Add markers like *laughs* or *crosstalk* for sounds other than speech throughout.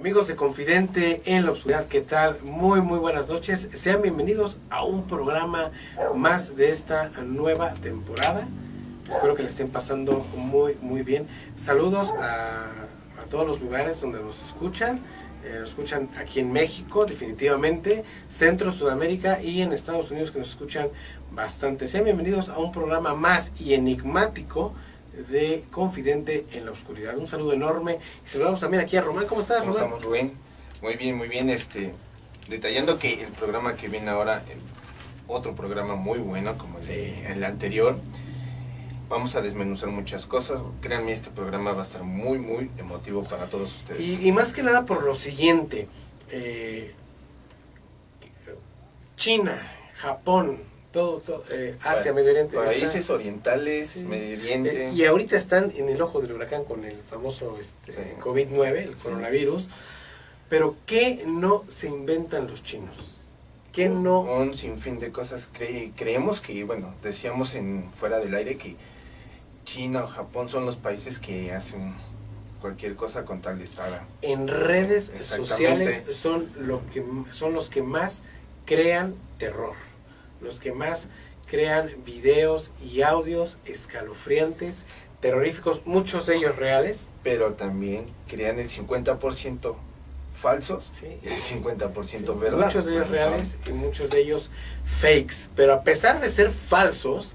Amigos de Confidente en la Oscuridad, ¿qué tal? Muy, muy buenas noches. Sean bienvenidos a un programa más de esta nueva temporada. Espero que le estén pasando muy, muy bien. Saludos a, a todos los lugares donde nos escuchan. Eh, nos escuchan aquí en México, definitivamente, Centro, Sudamérica y en Estados Unidos que nos escuchan bastante. Sean bienvenidos a un programa más y enigmático de Confidente en la Oscuridad. Un saludo enorme y saludamos también aquí a Román. ¿Cómo estás, ¿Cómo Román? estamos, Rubén? Muy bien, muy bien. Este, detallando que el programa que viene ahora, el otro programa muy bueno como el, de- el anterior, vamos a desmenuzar muchas cosas. Créanme, este programa va a estar muy, muy emotivo para todos ustedes. Y, y más que nada por lo siguiente, eh, China, Japón, todo, todo, eh, Asia, Medio Oriente. Países está- orientales, Sí. Medio Oriente. eh, y ahorita están en el ojo del huracán con el famoso este, Sí. COVID-9, el Sí. coronavirus. Pero ¿qué no se inventan los chinos? ¿Qué no? Un sinfín de cosas. Cre- creemos que, bueno, decíamos en fuera del aire que China o Japón son los países que hacen cualquier cosa con tal de estar en redes sociales son lo que son los que más crean terror, los que más crean videos y audios escalofriantes, terroríficos, muchos de ellos reales. pero también crean el 50% falsos Sí. y el 50% Sí, verdad. Muchos de ellos Pues son- reales y muchos de ellos fakes, pero a pesar de ser falsos,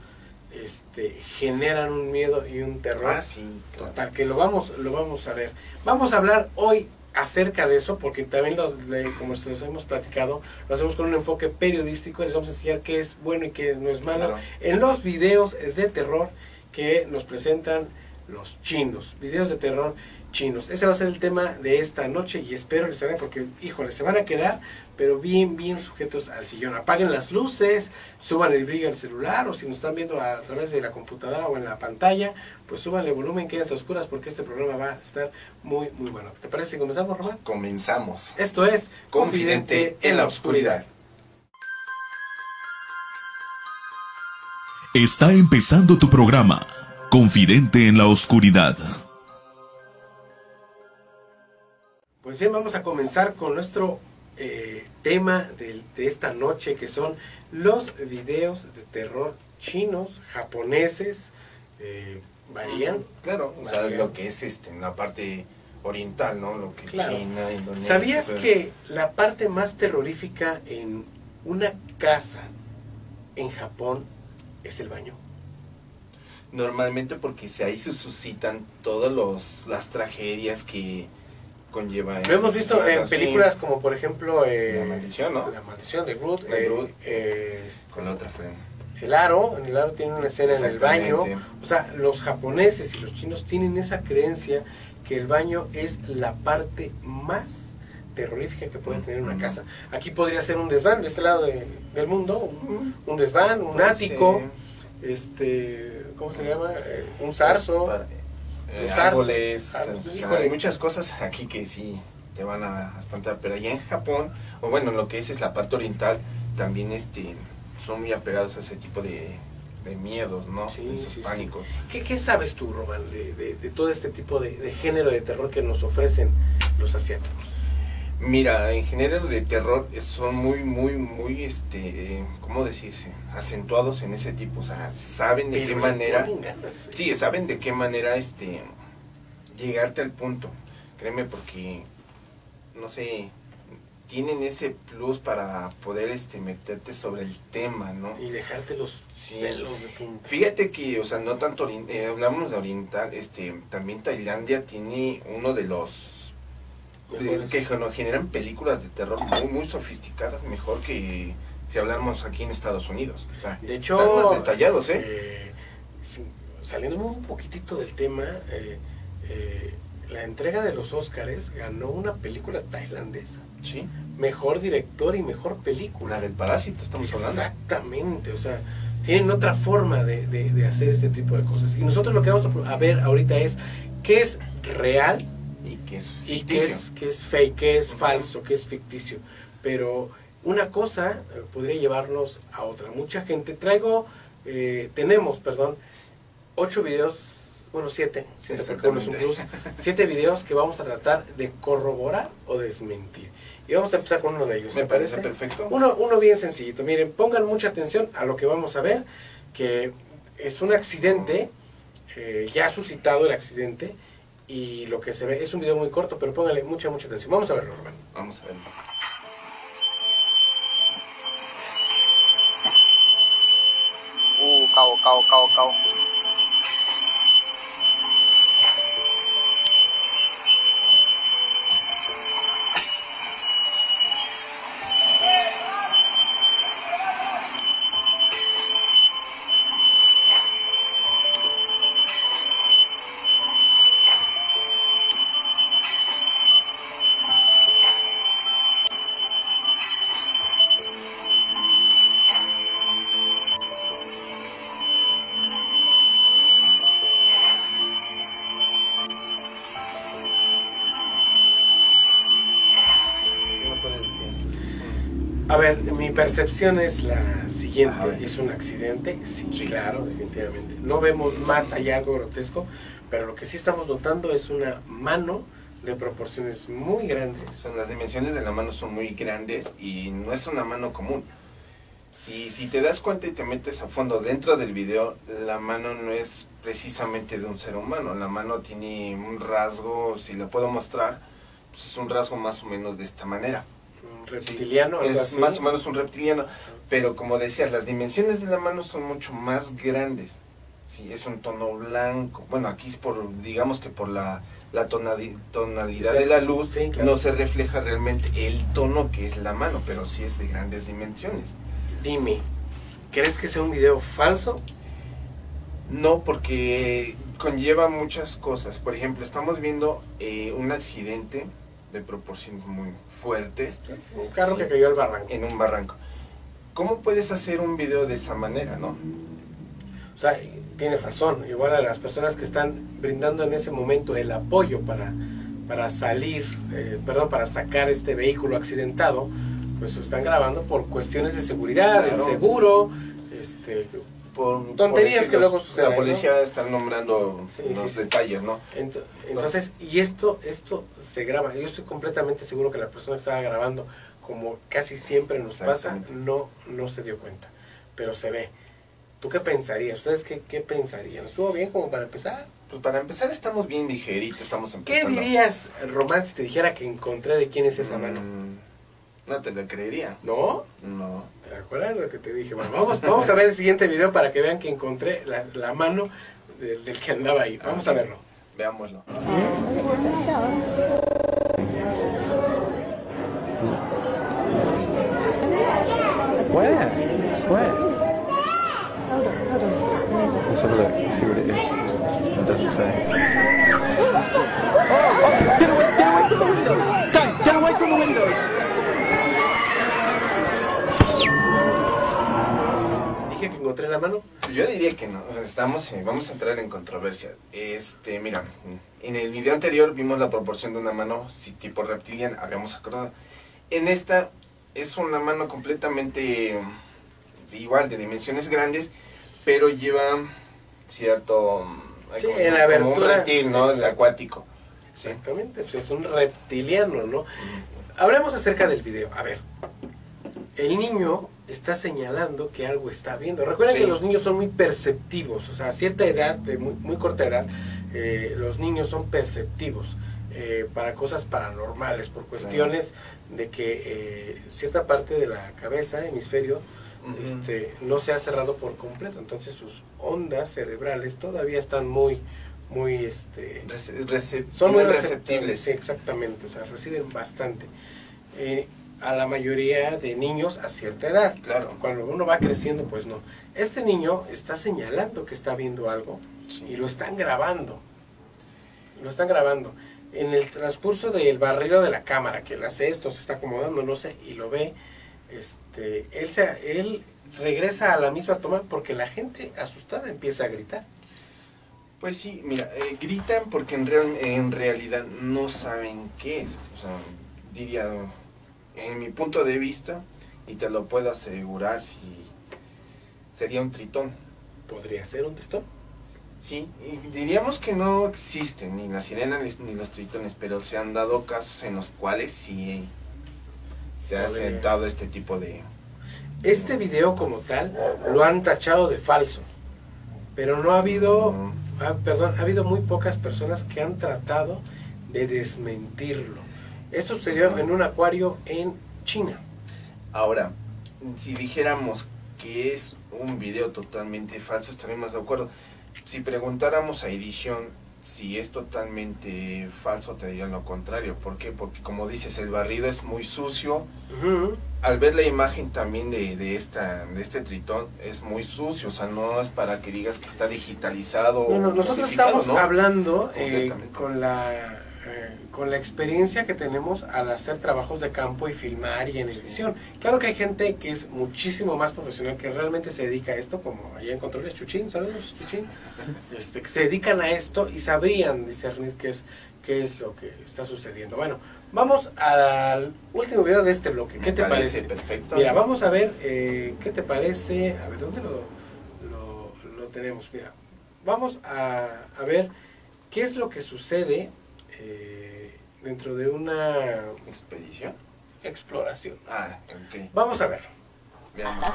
este, generan un miedo y un terror Ah, sí, claro. Total, que lo vamos, lo vamos a ver. Vamos a hablar hoy acerca de eso, porque también, lo, le- como se los hemos platicado, lo hacemos con un enfoque periodístico, les vamos a enseñar qué es bueno y qué no es malo, Claro. en los videos de terror que nos presentan los chinos, videos de terror chinos. Ese va a ser el tema de esta noche y espero les haga porque, híjole, se van a quedar, pero bien, bien sujetos al sillón. Apaguen las luces, suban el brillo al celular o si nos están viendo a través de la computadora o en la pantalla, pues súbanle volumen, quédense a oscuras porque este programa va a estar muy, muy bueno. ¿Te parece si comenzamos, Román? Comenzamos. Esto es Confidente en la oscuridad. Está empezando tu programa, Confidente en la Oscuridad. Pues bien, vamos a comenzar con nuestro eh, tema de, de esta noche, que son los videos de terror chinos, japoneses, eh, varían. Claro, o sea, lo que es este, en la parte oriental, ¿no? Lo que Claro. China, Indonesia. ¿Sabías pero- que la parte más terrorífica en una casa en Japón es el baño? Normalmente porque ahí se suscitan todas los, las tragedias que conlleva. Lo hemos visto en sí, películas como por ejemplo eh, La maldición, ¿no? La maldición de De eh, eh, este, Con la otra fue. El aro, en el aro tiene una escena en el baño. O sea, los japoneses y los chinos tienen esa creencia que el baño es la parte más terrorífica que puede tener una Ujú. casa. Aquí podría ser un desván, de este lado de- del mundo, un, un desván, un ático, este, ¿cómo se llama? Eh, un zarzo. Para- eh, árboles, híjole. hay muchas cosas aquí que sí te van a espantar, pero allá en Japón, o bueno, lo que es es la parte oriental, también este son muy apegados a ese tipo de, de miedos, ¿no? Sí, Esos sí, sí. pánicos. ¿Qué, qué sabes tú, Román, de, de- de todo este tipo de, de género de terror que nos ofrecen los asiáticos? Mira, en género de terror son muy, muy, muy, este, eh, ¿cómo decirse? Acentuados en ese tipo, o sea, saben de Pero qué manera, ganas, ¿eh? sí, saben de qué manera, este, llegarte al punto, créeme, porque, no sé, tienen ese plus para poder, este, meterte sobre el tema, ¿no? Y dejarte los Sí. pelos de punta. Fíjate que, o sea, no tanto, eh, hablamos de oriental, este, también Tailandia tiene uno de los de- que geno- generan películas de terror muy, muy sofisticadas, mejor que si habláramos aquí en Estados Unidos. O sea, De hecho, están más detallados, ¿eh? eh, saliendo un poquitito del tema, eh, eh, la entrega de los Óscares ganó una película tailandesa. Sí. Mejor director y mejor película. La del parásito, estamos hablando. Exactamente, o sea, tienen otra forma de, de- de hacer este tipo de cosas. Y nosotros lo que vamos a ver ahorita es qué es real Y que es y ficticio. es, qué es fake, qué es falso, qué es ficticio. Pero una cosa eh, podría llevarnos a otra. Mucha gente, traigo, eh, tenemos, perdón, ocho videos, bueno, siete, siete Sí, plus, siete videos que vamos a tratar de corroborar o desmentir. Y vamos a empezar con uno de ellos. Me ¿te parece perfecto. Uno, uno bien sencillito. Miren, pongan mucha atención a lo que vamos a ver, que es un accidente, eh, ya suscitado el accidente, y lo que se ve es un video muy corto, pero pónganle mucha, mucha atención. Vamos a verlo, Román. Vamos a verlo. Uh, cao, cao, cao, cao. Percepción es la siguiente. A ver. ¿Es un accidente? Sí, Sí. claro, definitivamente. No vemos más allá algo grotesco, pero lo que sí estamos notando es una mano de proporciones muy grandes. Son, las dimensiones de la mano son muy grandes y no es una mano común. Y si te das cuenta y te metes a fondo dentro del video, la mano no es precisamente de un ser humano. La mano tiene un rasgo, si lo puedo mostrar, pues es un rasgo más o menos de esta manera. Reptiliano, es así. más o menos un reptiliano, pero como decías, las dimensiones de la mano son mucho más grandes. Sí, es un tono blanco. Bueno, aquí es por, digamos que por la, la tonadi- tonalidad de la luz, Sí, claro. no se refleja realmente el tono que es la mano, pero sí es de grandes dimensiones. Dime, ¿crees que sea un video falso? No, porque conlleva muchas cosas. Por ejemplo, estamos viendo eh, un accidente de proporciones muy fuertes Un carro Sí. que cayó al barranco. en un barranco. ¿Cómo puedes hacer un video de esa manera, no? O sea, tienes razón. Igual a las personas que están brindando en ese momento el apoyo para, para salir, eh, perdón, para sacar este vehículo accidentado, pues lo están grabando por cuestiones de seguridad, el seguro, este, Por, Tonterías que luego suceden, La policía está nombrando Sí, los sí, detalles, ¿no? Ent- Entonces, y esto, esto se graba. Yo estoy completamente seguro que la persona que estaba grabando, como casi siempre nos pasa, no, no se dio cuenta. Pero se ve. ¿Tú qué pensarías? ¿Ustedes qué, qué pensarían? ¿Estuvo bien como para empezar? Pues para empezar estamos bien ligeritos, estamos ¿Qué empezando. dirías, Román, si te dijera que encontré de quién es esa mano? No te lo creería. ¿No? No. ¿Te acuerdas lo que te dije? Bueno, vamos, vamos a ver el siguiente video para que vean que encontré la, la mano del, del que andaba ahí. Vamos a verlo. Veámoslo. Where? Where? Hold on, hold on. Let's have a look, see what it is. It doesn't say. Oh, get Que encontré la mano. Yo diría que no, estamos, vamos a entrar en controversia. Este, mira, en el video anterior vimos la proporción de una mano sí, tipo reptiliana, habíamos acordado. En esta es una mano completamente eh, igual, de dimensiones grandes, pero lleva cierto... mm, Sí, como- en la como un abertura. reptil, ¿no? Exacto. acuático. Exactamente, pues es un reptiliano, ¿no? Hablemos acerca del video. A ver, el niño está señalando que algo está viendo. Recuerden Sí. que los niños son muy perceptivos, o sea, a cierta edad, de muy, muy corta edad, eh, los niños son perceptivos eh, para cosas paranormales, por cuestiones de que eh, cierta parte de la cabeza, hemisferio, este, no se ha cerrado por completo. Entonces sus ondas cerebrales todavía están muy, muy, este, Rece- son muy receptibles. Sí, exactamente, o sea, reciben bastante. A la mayoría de niños a cierta edad. Claro. Cuando uno va creciendo, pues no. Este niño está señalando que está viendo algo Sí. y lo están grabando. Lo están grabando. En el transcurso del barrido de la cámara, que él hace esto, se está acomodando, no sé, y lo ve, este, él, se, él regresa a la misma toma porque la gente asustada empieza a gritar. Pues sí, mira, eh, gritan porque en, real- en realidad no saben qué es. O sea, diría, en mi punto de vista, y te lo puedo asegurar, si sería un tritón. ¿Podría ser un tritón? Sí, y diríamos que no existen ni las sirenas ni- los tritones, pero se han dado casos en los cuales sí se ha sentado este tipo de... Este video como tal lo han tachado de falso, pero no ha habido, ah, perdón, ha habido muy pocas personas que han tratado de desmentirlo. Esto sucedió en un acuario en China. Ahora, si dijéramos que es un video totalmente falso, estaríamos de acuerdo. Si preguntáramos a edición si es totalmente falso, te dirían lo contrario. ¿Por qué? Porque como dices, el barrido es muy sucio. Al ver la imagen también de, de, esta, de este tritón, es muy sucio. O sea, no es para que digas que está digitalizado. No, no, nosotros estamos ¿no? hablando eh, con la eh, con la experiencia que tenemos al hacer trabajos de campo y filmar y en edición. Claro que hay gente que es muchísimo más profesional, que realmente se dedica a esto, como allá en Controles Chuchín, saludos Chuchín, *laughs* este, que se dedican a esto y sabrían discernir qué es, qué es lo que está sucediendo. Bueno, vamos al último video de este bloque. ¿Qué Me te parece? Perfecto. Mira, vamos a ver eh, qué te parece. A ver, ¿dónde lo, lo, lo tenemos? Mira, vamos a, a ver qué es lo que sucede eh, dentro de una ¿Expedición? exploración. Ah, ok. Vamos a verlo. Veamos.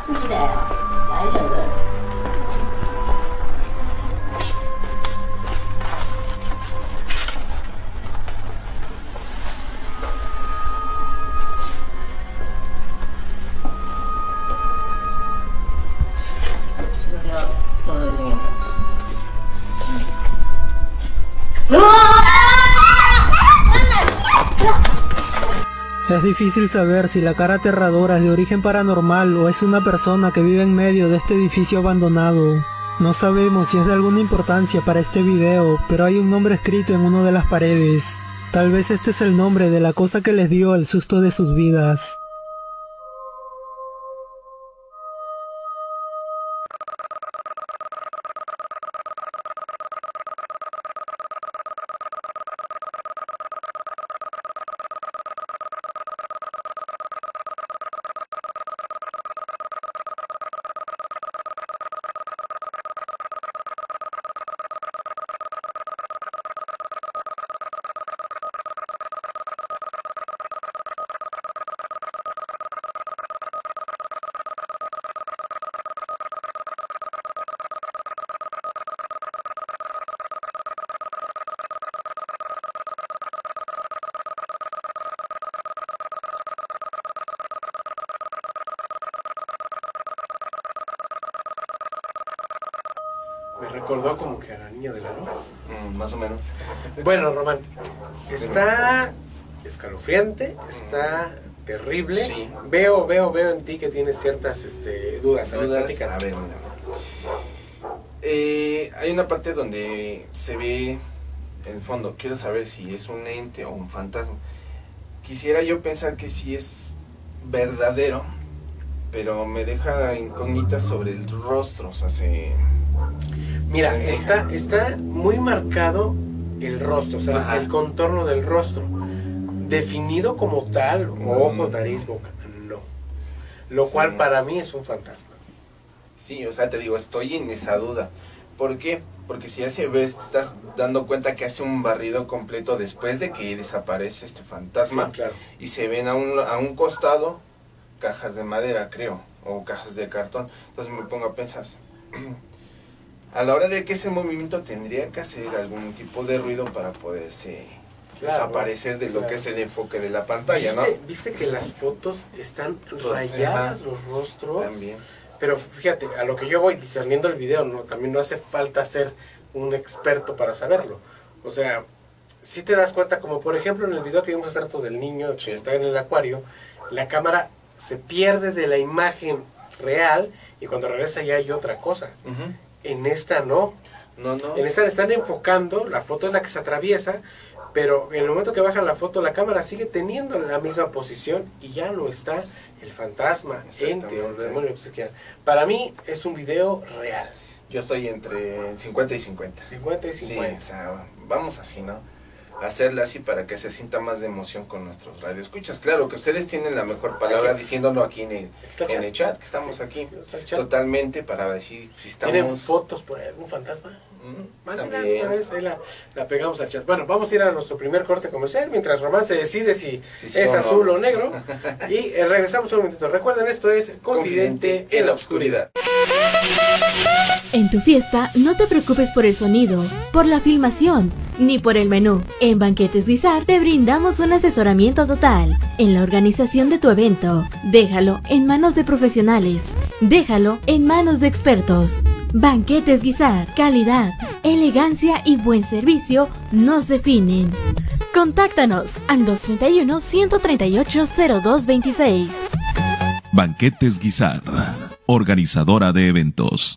Difícil saber si la cara aterradora es de origen paranormal o es una persona que vive en medio de este edificio abandonado. No sabemos si es de alguna importancia para este video, pero hay un nombre escrito en una de las paredes. Tal vez este es el nombre de la cosa que les dio el susto de sus vidas. Recordó como que a la niña del aro. Mm, más o menos. Bueno, Román, está escalofriante, está terrible. Sí. Veo, veo, veo en ti que tienes ciertas este, dudas. A ver, dudas. A ver. Eh, hay una parte donde se ve el fondo. Quiero saber si es un ente o un fantasma. Quisiera yo pensar que sí es verdadero, pero me deja incógnita sobre el rostro. O sea, se... Mira, está, está muy marcado el rostro, o sea, Ajá. el contorno del rostro. Definido como tal, ojos, Mm. nariz, boca, no. Lo Sí. cual para mí es un fantasma. Sí, o sea, te digo, estoy en esa duda. ¿Por qué? Porque si ya se ves, te estás dando cuenta que hace un barrido completo después de que desaparece este fantasma. Sí, claro. y se ven a un, a un costado cajas de madera, creo, o cajas de cartón. Entonces me pongo a pensar, *clears throat* a la hora de que ese movimiento tendría que hacer algún tipo de ruido para poderse Claro, desaparecer de lo claro. que es el enfoque de la pantalla, ¿no? ¿Viste, que las fotos están rayadas los rostros? También. Pero fíjate, a lo que yo voy discerniendo el video, no, también no hace falta ser un experto para saberlo. O sea, si te das cuenta, como por ejemplo en el video que vimos hace rato del niño que está en el acuario, la cámara se pierde de la imagen real y cuando regresa ya hay otra cosa. Ujú. En esta no. No, no. En esta le están enfocando, la foto es la que se atraviesa, pero en el momento que bajan la foto, la cámara sigue teniendo la misma posición y ya no está el fantasma, ente o el demonio, que se. Para mí es un video real, Yo estoy entre 50 y 50. 50 y Sí, 50. o sea, vamos así, ¿no? Hacerla así para que se sienta más de emoción con nuestros radioescuchas. Claro que ustedes tienen la mejor palabra diciéndolo aquí en el, en chat. el chat, que estamos aquí. Totalmente para decir si ¿Tienen estamos... fotos por algún fantasma? Una vez, ahí la, la pegamos al chat. Bueno, vamos a ir a nuestro primer corte comercial mientras Román se decide si Sí, sí es o no. azul o negro. *laughs* y eh, regresamos un momentito. Recuerden, esto es Confidente, en la Oscuridad. En tu fiesta, no te preocupes por el sonido, por la filmación, ni por el menú. En Banquetes Guisar te brindamos un asesoramiento total en la organización de tu evento. Déjalo en manos de profesionales. Déjalo en manos de expertos. Banquetes Guisar, calidad, elegancia y buen servicio nos definen. Contáctanos al 231-138-0226. Banquetes Guisar, organizadora de eventos.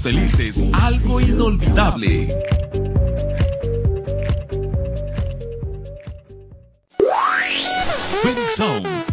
felices algo inolvidable. Phoenix Sound,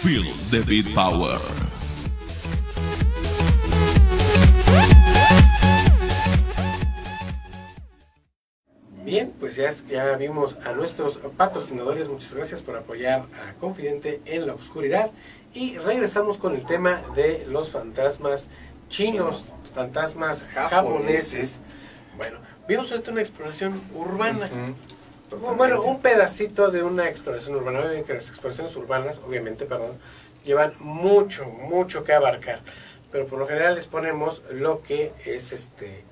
feel the beat power. Bien, pues ya, ya vimos a nuestros patrocinadores. Muchas gracias por apoyar a Confidente en la Oscuridad. Y regresamos con el tema de los fantasmas chinos, fantasmas japoneses. Bueno, vimos ahorita una exploración urbana. Bueno, un pedacito de una exploración urbana. Que las exploraciones urbanas, obviamente, perdón, llevan mucho, mucho que abarcar. Pero por lo general les ponemos lo que es este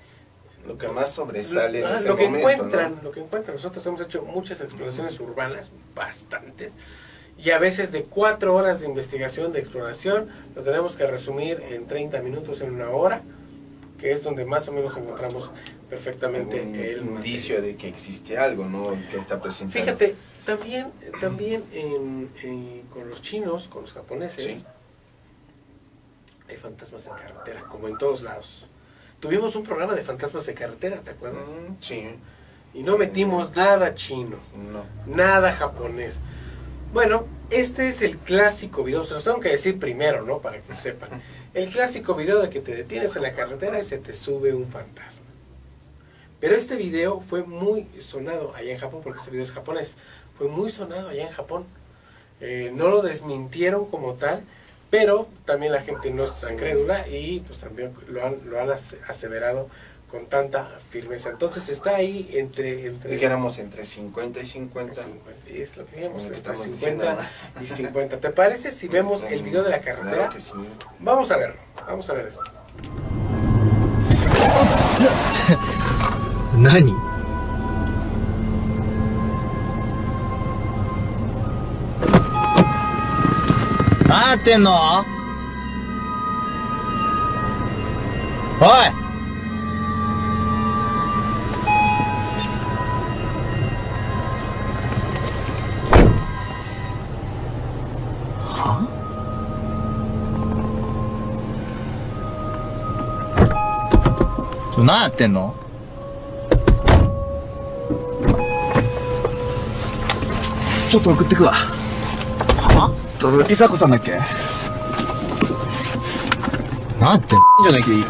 Lo que más sobresale en Ah, ese lo que momento, encuentran, ¿no? lo que encuentran. Nosotros hemos hecho muchas exploraciones urbanas, bastantes, y a veces de cuatro horas de investigación, de exploración, lo tenemos que resumir en 30 minutos, en una hora, que es donde más o menos encontramos perfectamente un el indicio de que existe algo, ¿no? Que está presente. Fíjate, también, también en- en- con los chinos, con los japoneses, Sí. hay fantasmas en carretera, como en todos lados. Tuvimos un programa de fantasmas de carretera, ¿te acuerdas? Mm, sí, Y no metimos nada chino. no. nada japonés. Bueno, este es el clásico video, se los tengo que decir primero, ¿no? Para que sepan. *laughs* El clásico video de que te detienes en la carretera y se te sube un fantasma. Pero este video fue muy sonado allá en Japón, porque este video es japonés. Fue muy sonado allá en Japón. Eh, no lo desmintieron como tal, pero también la gente no es tan crédula y pues también lo han, lo han ase- aseverado con tanta firmeza. Entonces está ahí entre... entre Dijéramos entre 50 y 50. 50, es lo que digamos, entre estamos 50 y 50. ¿Te parece si *laughs* vemos el video de la carretera? Claro que sí. Vamos a verlo, vamos a ver. *laughs* 何？なってんの？おい！は？それ何やってんの？ちょっと送ってくわ。は？それ、伊佐子さんだっけ？なんてんじゃなきゃいい。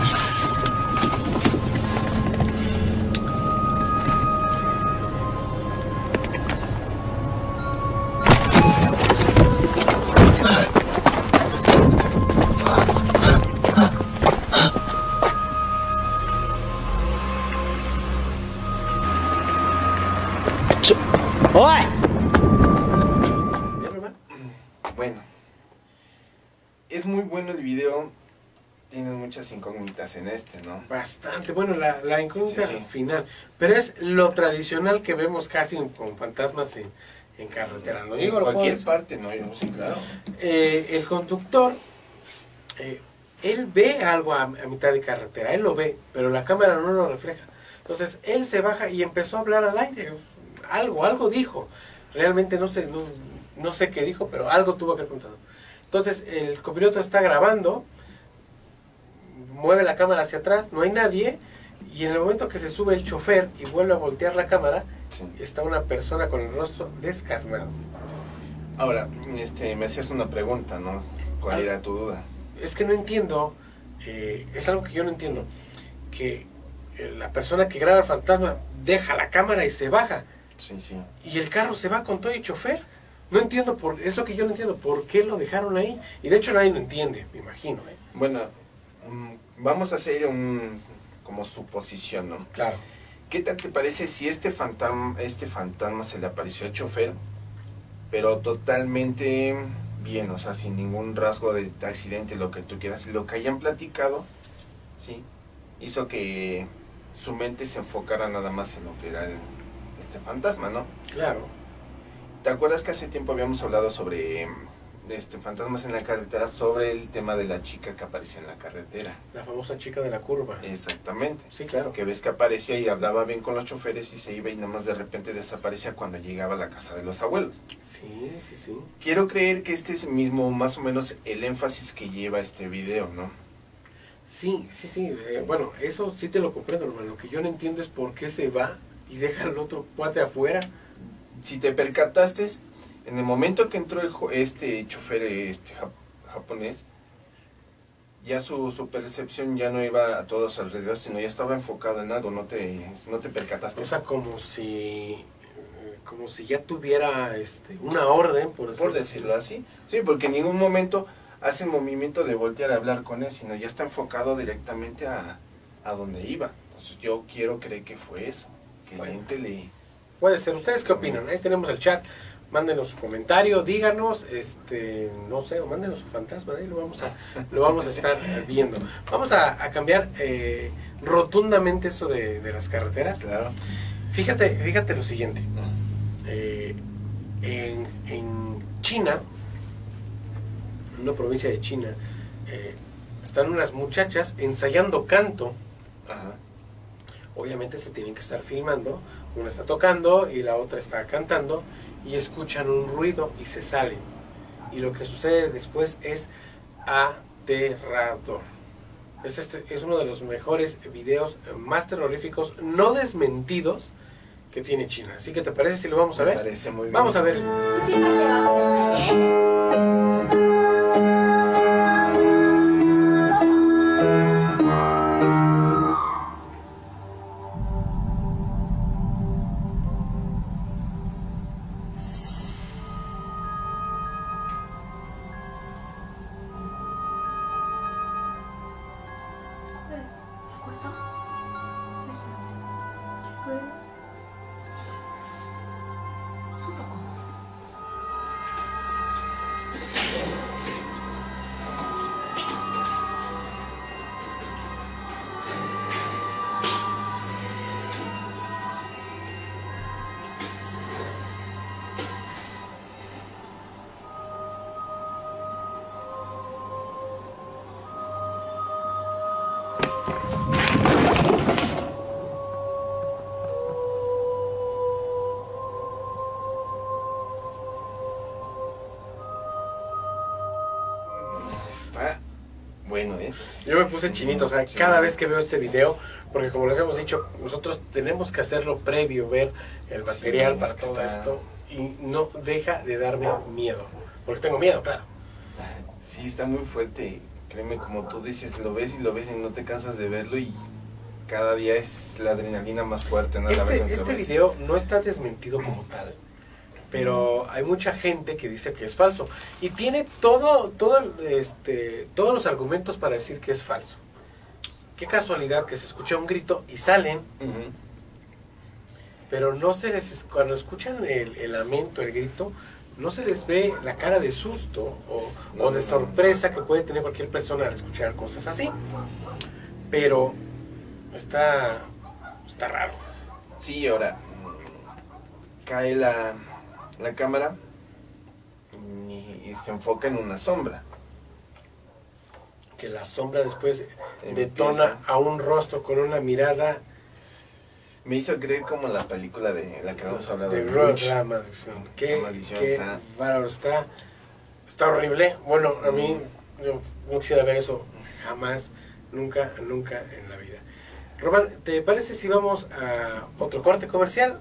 Bueno, el video Tienes muchas incógnitas en este, ¿no? Bastante. Bueno, la, la incógnita Sí, sí. final. Pero es lo tradicional que vemos casi en- con fantasmas en, en carretera. Lo en digo, puedo cualquier parte, ¿no? Yo, sí, claro. Eh, el conductor, eh, él ve algo a, a mitad de carretera, él lo ve, pero la cámara no lo refleja. Entonces él se baja y empezó a hablar al aire, algo, algo dijo. Realmente no sé, no, no sé qué dijo, pero algo tuvo que haber contado. Entonces el copiloto está grabando, mueve la cámara hacia atrás, no hay nadie, y en el momento que se sube el chofer y vuelve a voltear la cámara, Sí. está una persona con el rostro descarnado. Ahora, este, me hacías una pregunta, ¿no? ¿Cuál Ah. era tu duda? es que no entiendo, eh, es algo que yo no entiendo, que eh, la persona que graba el fantasma deja la cámara y se baja, Sí, sí. y el carro se va con todo y chofer. No entiendo, por, es lo que yo no entiendo, por qué lo dejaron ahí. Y de hecho nadie lo entiende, me imagino. ¿eh? Bueno, mm, vamos a hacer un como suposición, ¿no? Claro. ¿Qué tal te parece si este fantasma, este fantasma se le apareció al chofer, pero totalmente bien, o sea, sin ningún rasgo de accidente, lo que tú quieras, lo que hayan platicado, sí, hizo que su mente se enfocara nada más en lo que era el- este fantasma, ¿no? Claro. ¿Te acuerdas que hace tiempo habíamos hablado sobre este fantasmas en la carretera, sobre el tema de la chica que aparecía en la carretera? La famosa chica de la curva. Exactamente. Sí, claro. Que ves que aparecía y hablaba bien con los choferes y se iba y nada más de repente desaparecía cuando llegaba a la casa de los abuelos. Sí, sí, sí. Quiero creer que este es mismo, más o menos, el énfasis que lleva este video, ¿no? Sí, sí, sí. eh, bueno, eso sí te lo comprendo, hermano. Lo que yo no entiendo es por qué se va y deja al otro cuate afuera. Si te percataste, en el momento que entró el este chofer este jap- japonés, ya su, su percepción ya no iba a todos alrededor, sino ya estaba enfocado en algo, no te, no te percataste. O sea, como si, eh, como si ya tuviera este, una orden, por, por decirlo así. Sí, porque en ningún momento hace el movimiento de voltear a hablar con él, sino ya está enfocado directamente a, a donde iba. Entonces yo quiero creer que fue eso, que Bueno. la gente le... Puede ser. ¿Ustedes qué opinan? Ahí tenemos el chat. Mándenos su comentario, díganos, este, no sé, o mándenos su fantasma, ahí lo vamos a, lo vamos a estar viendo. Vamos a, a cambiar eh, rotundamente eso de, de las carreteras. Claro. Fíjate, fíjate lo siguiente. Eh, en, en China, en una provincia de China, eh, están unas muchachas ensayando canto. Ajá. Obviamente se tienen que estar filmando. Una está tocando y la otra está cantando y escuchan un ruido y se salen. Y lo que sucede después es aterrador. Es, este, es uno de los mejores videos más terroríficos, no desmentidos, que tiene China. Así que, ¿te parece si lo vamos a Me ver? parece muy bien. Vamos a ver el video. Yo me puse chinito, o sea, cada vez que veo este video, porque como les hemos dicho, nosotros tenemos que hacerlo previo, ver el material Sí, para es que todo está- esto, y no deja de darme miedo, porque tengo miedo, claro. Sí, está muy fuerte. Créeme, como tú dices, lo ves y lo ves y no te cansas de verlo y cada día es la adrenalina más fuerte, ¿no? La vez Este, este video no está desmentido como tal, pero hay mucha gente que dice que es falso y tiene todo, todo, este, todos los argumentos para decir que es falso. Qué casualidad que se escucha un grito y salen, pero no se les, cuando escuchan el, el lamento, el grito, no se les ve la cara de susto o, No, o de no, no, sorpresa que puede tener cualquier persona al escuchar cosas así. Pero está, está raro. Sí, ahora mm, cae la, la cámara y, y se enfoca en una sombra. Que la sombra después Empieza. detona a un rostro con una mirada Me hizo creer como la película de la que habíamos hablado. de Witch. la maldición. Qué, La maldición qué está- bárbaro, está, está horrible. Bueno, a mí yo no quisiera ver eso jamás, nunca, nunca en la vida. Román, ¿te parece si vamos a otro corte comercial?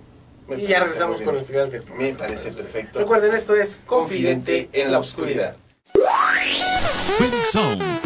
Me y ya parece regresamos con el final del programa. Me parece perfecto. Recuerden, esto es Confidente en la oscuridad. Phoenix Sound,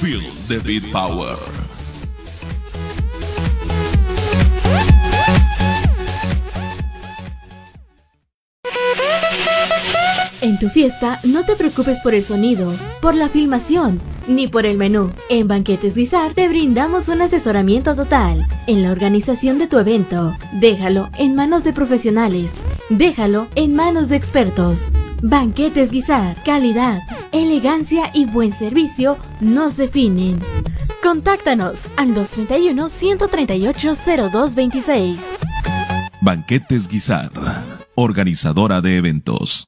feel the beat power. En tu fiesta no te preocupes por el sonido, por la filmación, ni por el menú. En Banquetes Guisar te brindamos un asesoramiento total en la organización de tu evento. Déjalo en manos de profesionales. Déjalo en manos de expertos. Banquetes Guisar, calidad, elegancia y buen servicio nos definen. Contáctanos al 231-138-0226. Banquetes Guisar, organizadora de eventos.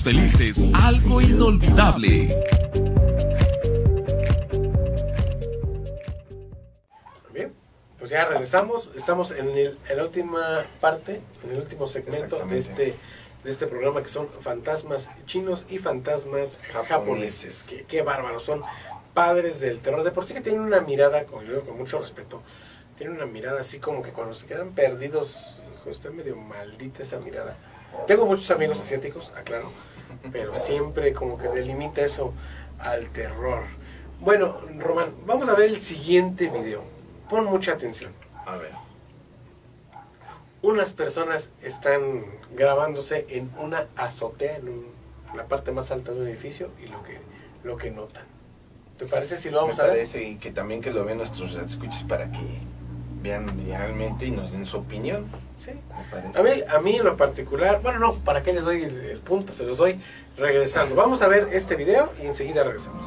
felices algo inolvidable. Bien, pues ya regresamos. Estamos en, el- en la última parte, en el último segmento de este, de este programa que son fantasmas chinos y fantasmas japoneses. Japoneses. Que, qué bárbaros, son padres del terror. De por sí que tienen una mirada, con, yo digo con mucho respeto, tienen una mirada así como que cuando se quedan perdidos, hijo, está medio maldita esa mirada. Tengo muchos amigos asiáticos, aclaro, pero siempre como que delimita eso al terror. Bueno, Román, vamos a ver el siguiente video. Pon mucha atención. A ver. Unas personas están grabándose en una azotea, en, un- en la parte más alta de un edificio, y lo que, lo que notan. ¿Te parece si lo vamos Me a ver? parece que también que lo vean nuestros escuches para que vean realmente y nos den su opinión. A mí, a mí en lo particular, bueno, no, ¿para qué les doy el, el punto? Se los doy regresando. Vamos a ver este video y enseguida regresamos.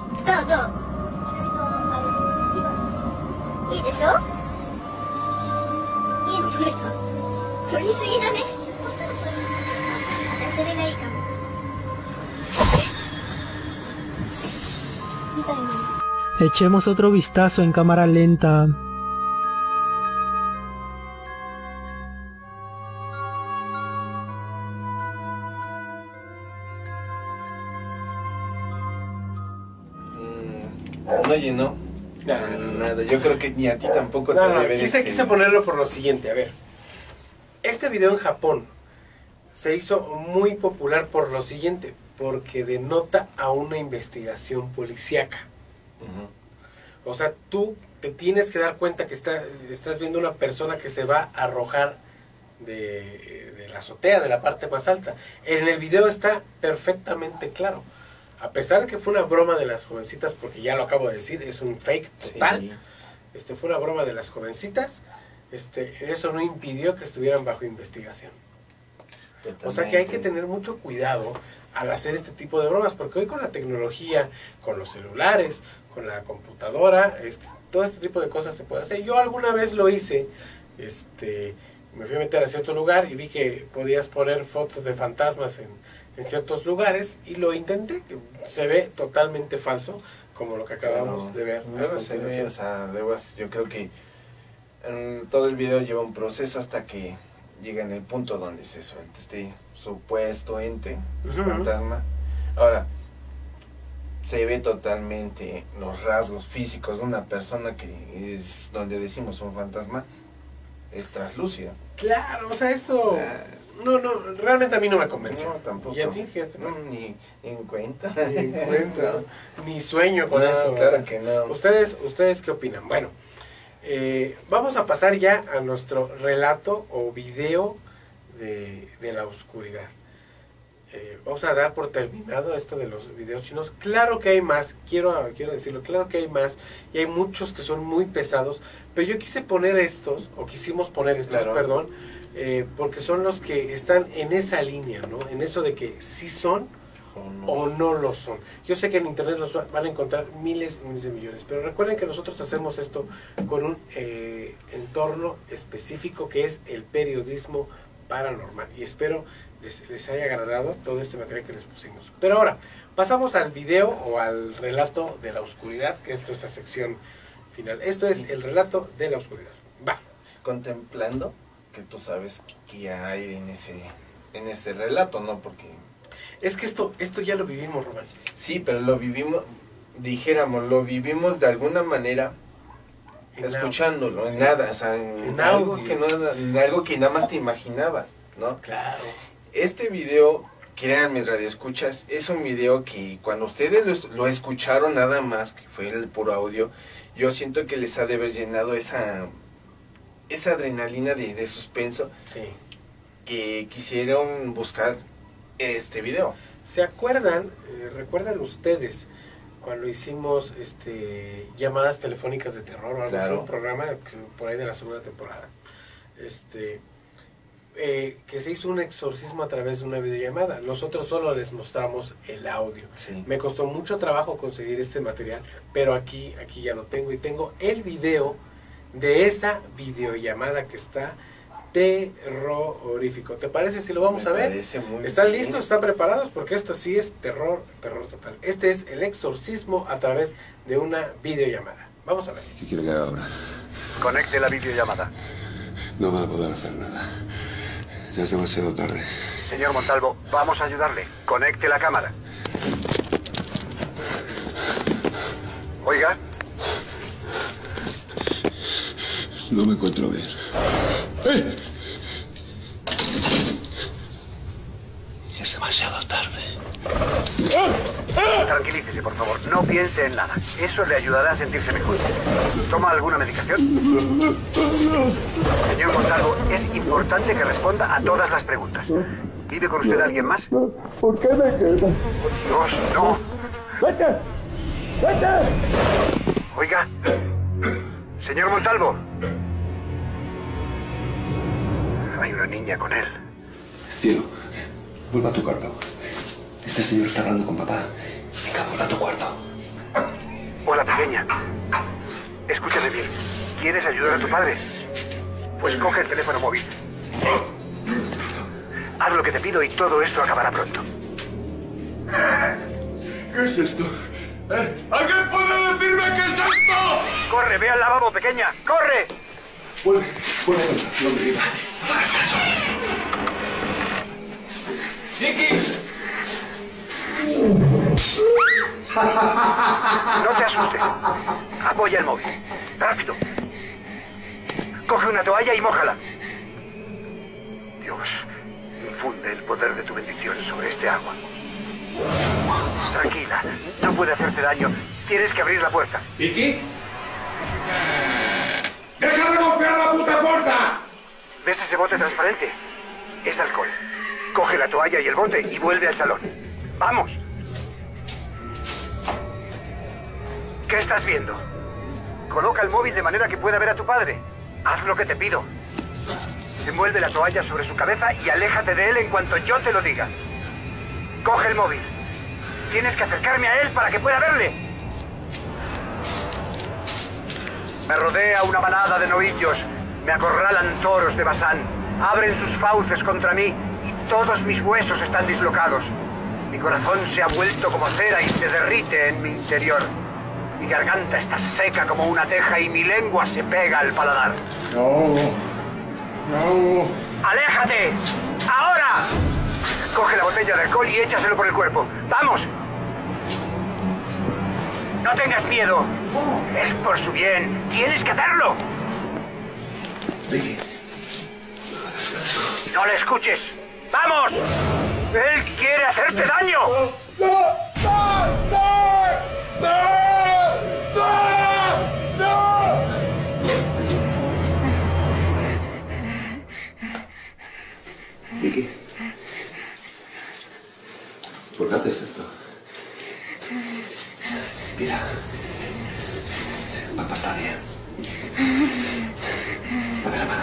Echemos otro vistazo en cámara lenta. Ni a ti tampoco te No, debe quise, este- quise ponerlo por lo siguiente, a ver. Este video en Japón se hizo muy popular por lo siguiente, porque denota a una investigación policíaca. O sea, tú te tienes que dar cuenta que está, estás viendo una persona que se va a arrojar de, de la azotea, de la parte más alta. En el video está perfectamente claro. A pesar de que fue una broma de las jovencitas, porque ya lo acabo de decir, es un fake total. Sí. Este fue una broma de las jovencitas. Este, eso no impidió que estuvieran bajo investigación. O sea que hay que tener mucho cuidado al hacer este tipo de bromas, porque hoy con la tecnología, con los celulares, con la computadora, este, todo este tipo de cosas se puede hacer. Yo alguna vez lo hice, este, me fui a meter a cierto lugar y vi que podías poner fotos de fantasmas en, en ciertos lugares y lo intenté, que se ve totalmente falso, como lo que acabamos Pero de ver. a Luego se ve, continuación. o sea, es- yo creo que en todo el video lleva un proceso hasta que llega en el punto donde se suelta este supuesto ente, fantasma. Ahora, se ve totalmente los rasgos físicos de una persona que es donde decimos un fantasma, es translúcida. Claro, o sea, esto... Ah, No, no, realmente a mí no me convenció. No, tampoco. ¿Y a ti? Fíjate, No, ni, ni en cuenta. Ni en cuenta, *laughs* ni sueño con No, eso. claro ¿verdad? que no. ¿Ustedes, ¿Ustedes qué opinan? Bueno, eh, vamos a pasar ya a nuestro relato o video de, de la oscuridad. Eh, vamos a dar por terminado esto de los videos chinos. Claro que hay más, quiero, quiero decirlo, claro que hay más, y hay muchos que son muy pesados, pero yo quise poner estos, o quisimos poner estos, Claro. perdón, eh, porque son los que están en esa línea, ¿no? En eso de que sí son o no lo son. Yo sé que en internet los va- van a encontrar miles y miles de millones, pero recuerden que nosotros hacemos esto con un eh, entorno específico que es el periodismo paranormal. Y espero les, les haya agradado todo este material que les pusimos. Pero ahora, pasamos al video o al relato de la oscuridad, que es esta sección final. Esto es el relato de la oscuridad. Va. Contemplando que tú sabes que hay en ese, en ese relato, ¿no? Porque Es que esto, esto ya lo vivimos, Román. Sí, pero lo vivimos, dijéramos, lo vivimos de alguna manera En escuchándolo, en Sí. nada, o sea, en, En algo audio. que no en algo que nada más te imaginabas, ¿no? Claro. Este video, créanme, radioescuchas, es un video que cuando ustedes lo, es- lo escucharon nada más, que fue el puro audio, yo siento que les ha de haber llenado esa esa adrenalina de, de suspenso Sí. que quisieron buscar este video. ¿Se acuerdan, eh, recuerdan ustedes cuando hicimos este llamadas telefónicas de terror o algo así, un programa por ahí de la segunda temporada? Este eh, que se hizo un exorcismo a través de una videollamada. Nosotros solo les mostramos el audio. Sí. Me costó mucho trabajo conseguir este material, pero aquí, aquí ya lo tengo y tengo el video de esa videollamada que está terrorífico. ¿Te parece si lo vamos Me a ver? parece muy ¿Están bien. listos? ¿Están preparados? Porque esto sí es terror, terror total. Este es el exorcismo a través de una videollamada. Vamos a ver. ¿Qué quiere que haga ahora? Conecte la videollamada. No va a poder hacer nada. Ya es demasiado tarde. Señor Montalvo, vamos a ayudarle. Conecte la cámara. Oiga, No me encuentro bien. Es demasiado tarde. tranquilícese, por favor. No piense en nada. Eso le ayudará a sentirse mejor. ¿Toma alguna medicación? Señor Montalvo, es importante que responda a todas las preguntas. ¿Vive con usted alguien más? ¿Por qué me quedas? Dios, no. ¡Vete! ¡Vete! Oiga. Señor Montalvo. Hay una niña con él. Cielo, vuelva a tu cuarto. Este señor está hablando con papá. Venga, vuelva a tu cuarto. Hola, pequeña. Escúchame bien. ¿Quieres ayudar a tu padre? Pues coge el teléfono móvil. Haz lo que te pido y todo esto acabará pronto. ¿Qué es esto? ¿Alguien puede decirme qué es esto? ¡Corre, ve al lavabo, pequeña! ¡Corre! Vuelve, vuelve, no me. No hagas caso. No te asustes. Apoya el móvil. Rápido. Coge una toalla y mójala. Dios, infunde el poder de tu bendición sobre este agua. Tranquila, no puede hacerte daño. Tienes que abrir la puerta. ¿Vicky? ¡Deja de golpear la puta puerta! ¿Ves ese bote transparente? Es alcohol. Coge la toalla y el bote y vuelve al salón. ¡Vamos! ¿Qué estás viendo? Coloca el móvil de manera que pueda ver a tu padre. Haz lo que te pido. Envuelve la toalla sobre su cabeza y aléjate de él en cuanto yo te lo diga. Coge el móvil. Tienes que acercarme a él para que pueda verle. Me rodea una manada de novillos. Me acorralan toros de Basán. abren sus fauces contra mí y todos mis huesos están dislocados. Mi corazón se ha vuelto como cera y se derrite en mi interior. Mi garganta está seca como una teja y mi lengua se pega al paladar. No. No. ¡Aléjate! ¡Ahora! Coge la botella de alcohol y échaselo por el cuerpo. ¡Vamos! No tengas miedo. Es por su bien. Tienes que hacerlo. No le escuches. ¡Vamos! Él quiere hacerte daño. Vicky. ¿Por qué haces esto? Mira. Papá está bien. Dame la mano.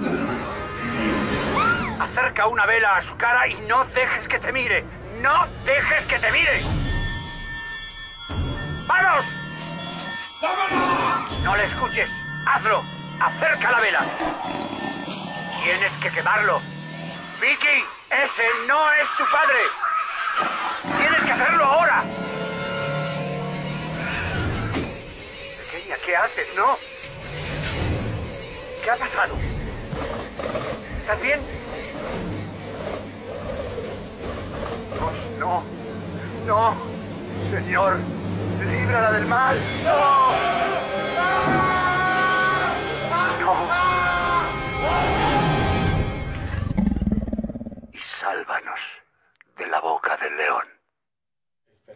Dame la mano. Acerca una vela a su cara y no dejes que te mire. ¡No dejes que te mire! ¡Vamos! No le escuches. Hazlo. Acerca la vela. Tienes que quemarlo. Vicky, ese no es tu padre. Tienes que hacerlo ahora. Pequeña, ¿qué haces? No. ¿Qué ha pasado? ¿Estás bien? Dios, no. No. Señor, líbrala del mal. No.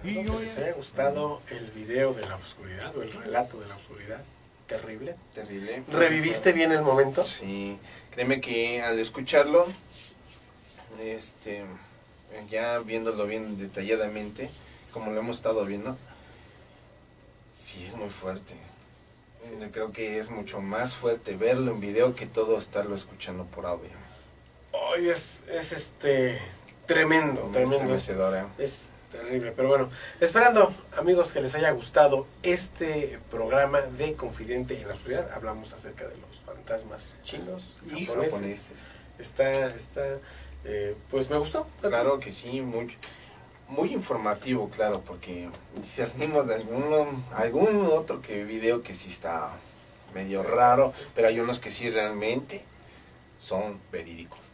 Esperando que les haya gustado el video de la oscuridad o el relato de la oscuridad. Terrible. Terrible. ¿Reviviste bien el momento? Sí, créeme que al escucharlo, este, ya viéndolo bien detalladamente, como lo hemos estado viendo, sí es muy fuerte. Eh, Creo que es mucho más fuerte verlo en video que todo estarlo escuchando por audio. Hoy es, es este tremendo, tremendo. Es terrible, pero bueno, esperando amigos que les haya gustado este programa de Confidente en la Oscuridad. Hablamos acerca de los fantasmas chinos Y japoneses. japoneses. Está, está, eh, pues me gustó. Claro que sí, muy, muy informativo, claro, porque discernimos de algún, algún otro que video que sí está medio raro, pero hay unos que sí realmente son verídicos.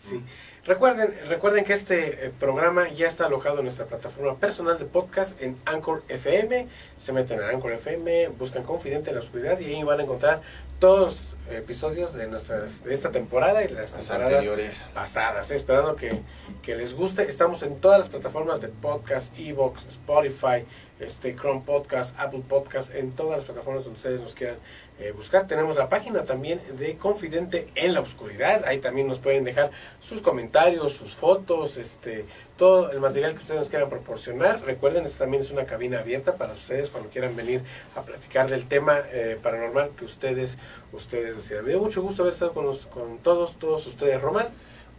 Sí. Recuerden, recuerden que este eh, programa ya está alojado en nuestra plataforma personal de podcast en Anchor FM. Se meten a Anchor FM, buscan Confidente en la Oscuridad y ahí van a encontrar todos los episodios de nuestras de esta temporada y las, Las temporadas anteriores. pasadas. eh, Esperando que, que les guste. Estamos en todas las plataformas de podcast, Evox, Spotify, este Chrome Podcast, Apple Podcast, en todas las plataformas donde ustedes nos quieran eh, buscar. Tenemos la página también de Confidente en la Oscuridad. Ahí también nos pueden dejar sus comentarios, sus fotos, este, todo el material que ustedes nos quieran proporcionar. Recuerden, esta también es una cabina abierta para ustedes cuando quieran venir a platicar del tema eh, paranormal que ustedes ustedes decidan. Me dio mucho gusto haber estado con, los- con todos, todos ustedes, Román.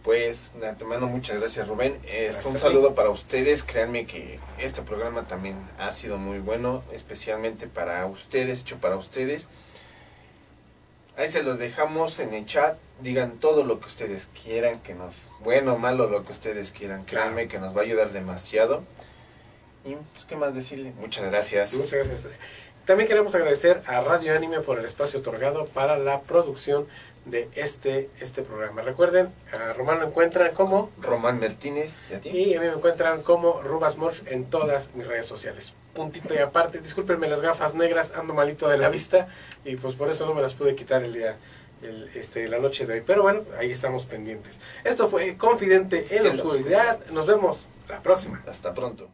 Pues de antemano muchas gracias Rubén. Este, un saludo para ustedes. Créanme que este programa también ha sido muy bueno, especialmente para ustedes, hecho para ustedes. Ahí se los dejamos en el chat. Digan todo lo que ustedes quieran, que nos, bueno o malo, lo que ustedes quieran. Créanme que nos va a ayudar demasiado. Y pues, ¿qué más decirle? Muchas gracias. Muchas gracias. También queremos agradecer a Radio Anime por el espacio otorgado para la producción de este, este programa. Recuerden, a Román lo encuentran como Román Martínez, ¿y a ti? y a mí me encuentran como Rubas Morch en todas mis redes sociales. Puntito y aparte, discúlpenme las gafas negras, ando malito de la vista y pues por eso no me las pude quitar el día, el, este, la noche de hoy. Pero bueno, ahí estamos pendientes. Esto fue Confidente en la En la Oscuridad. Nos vemos la próxima. Hasta pronto.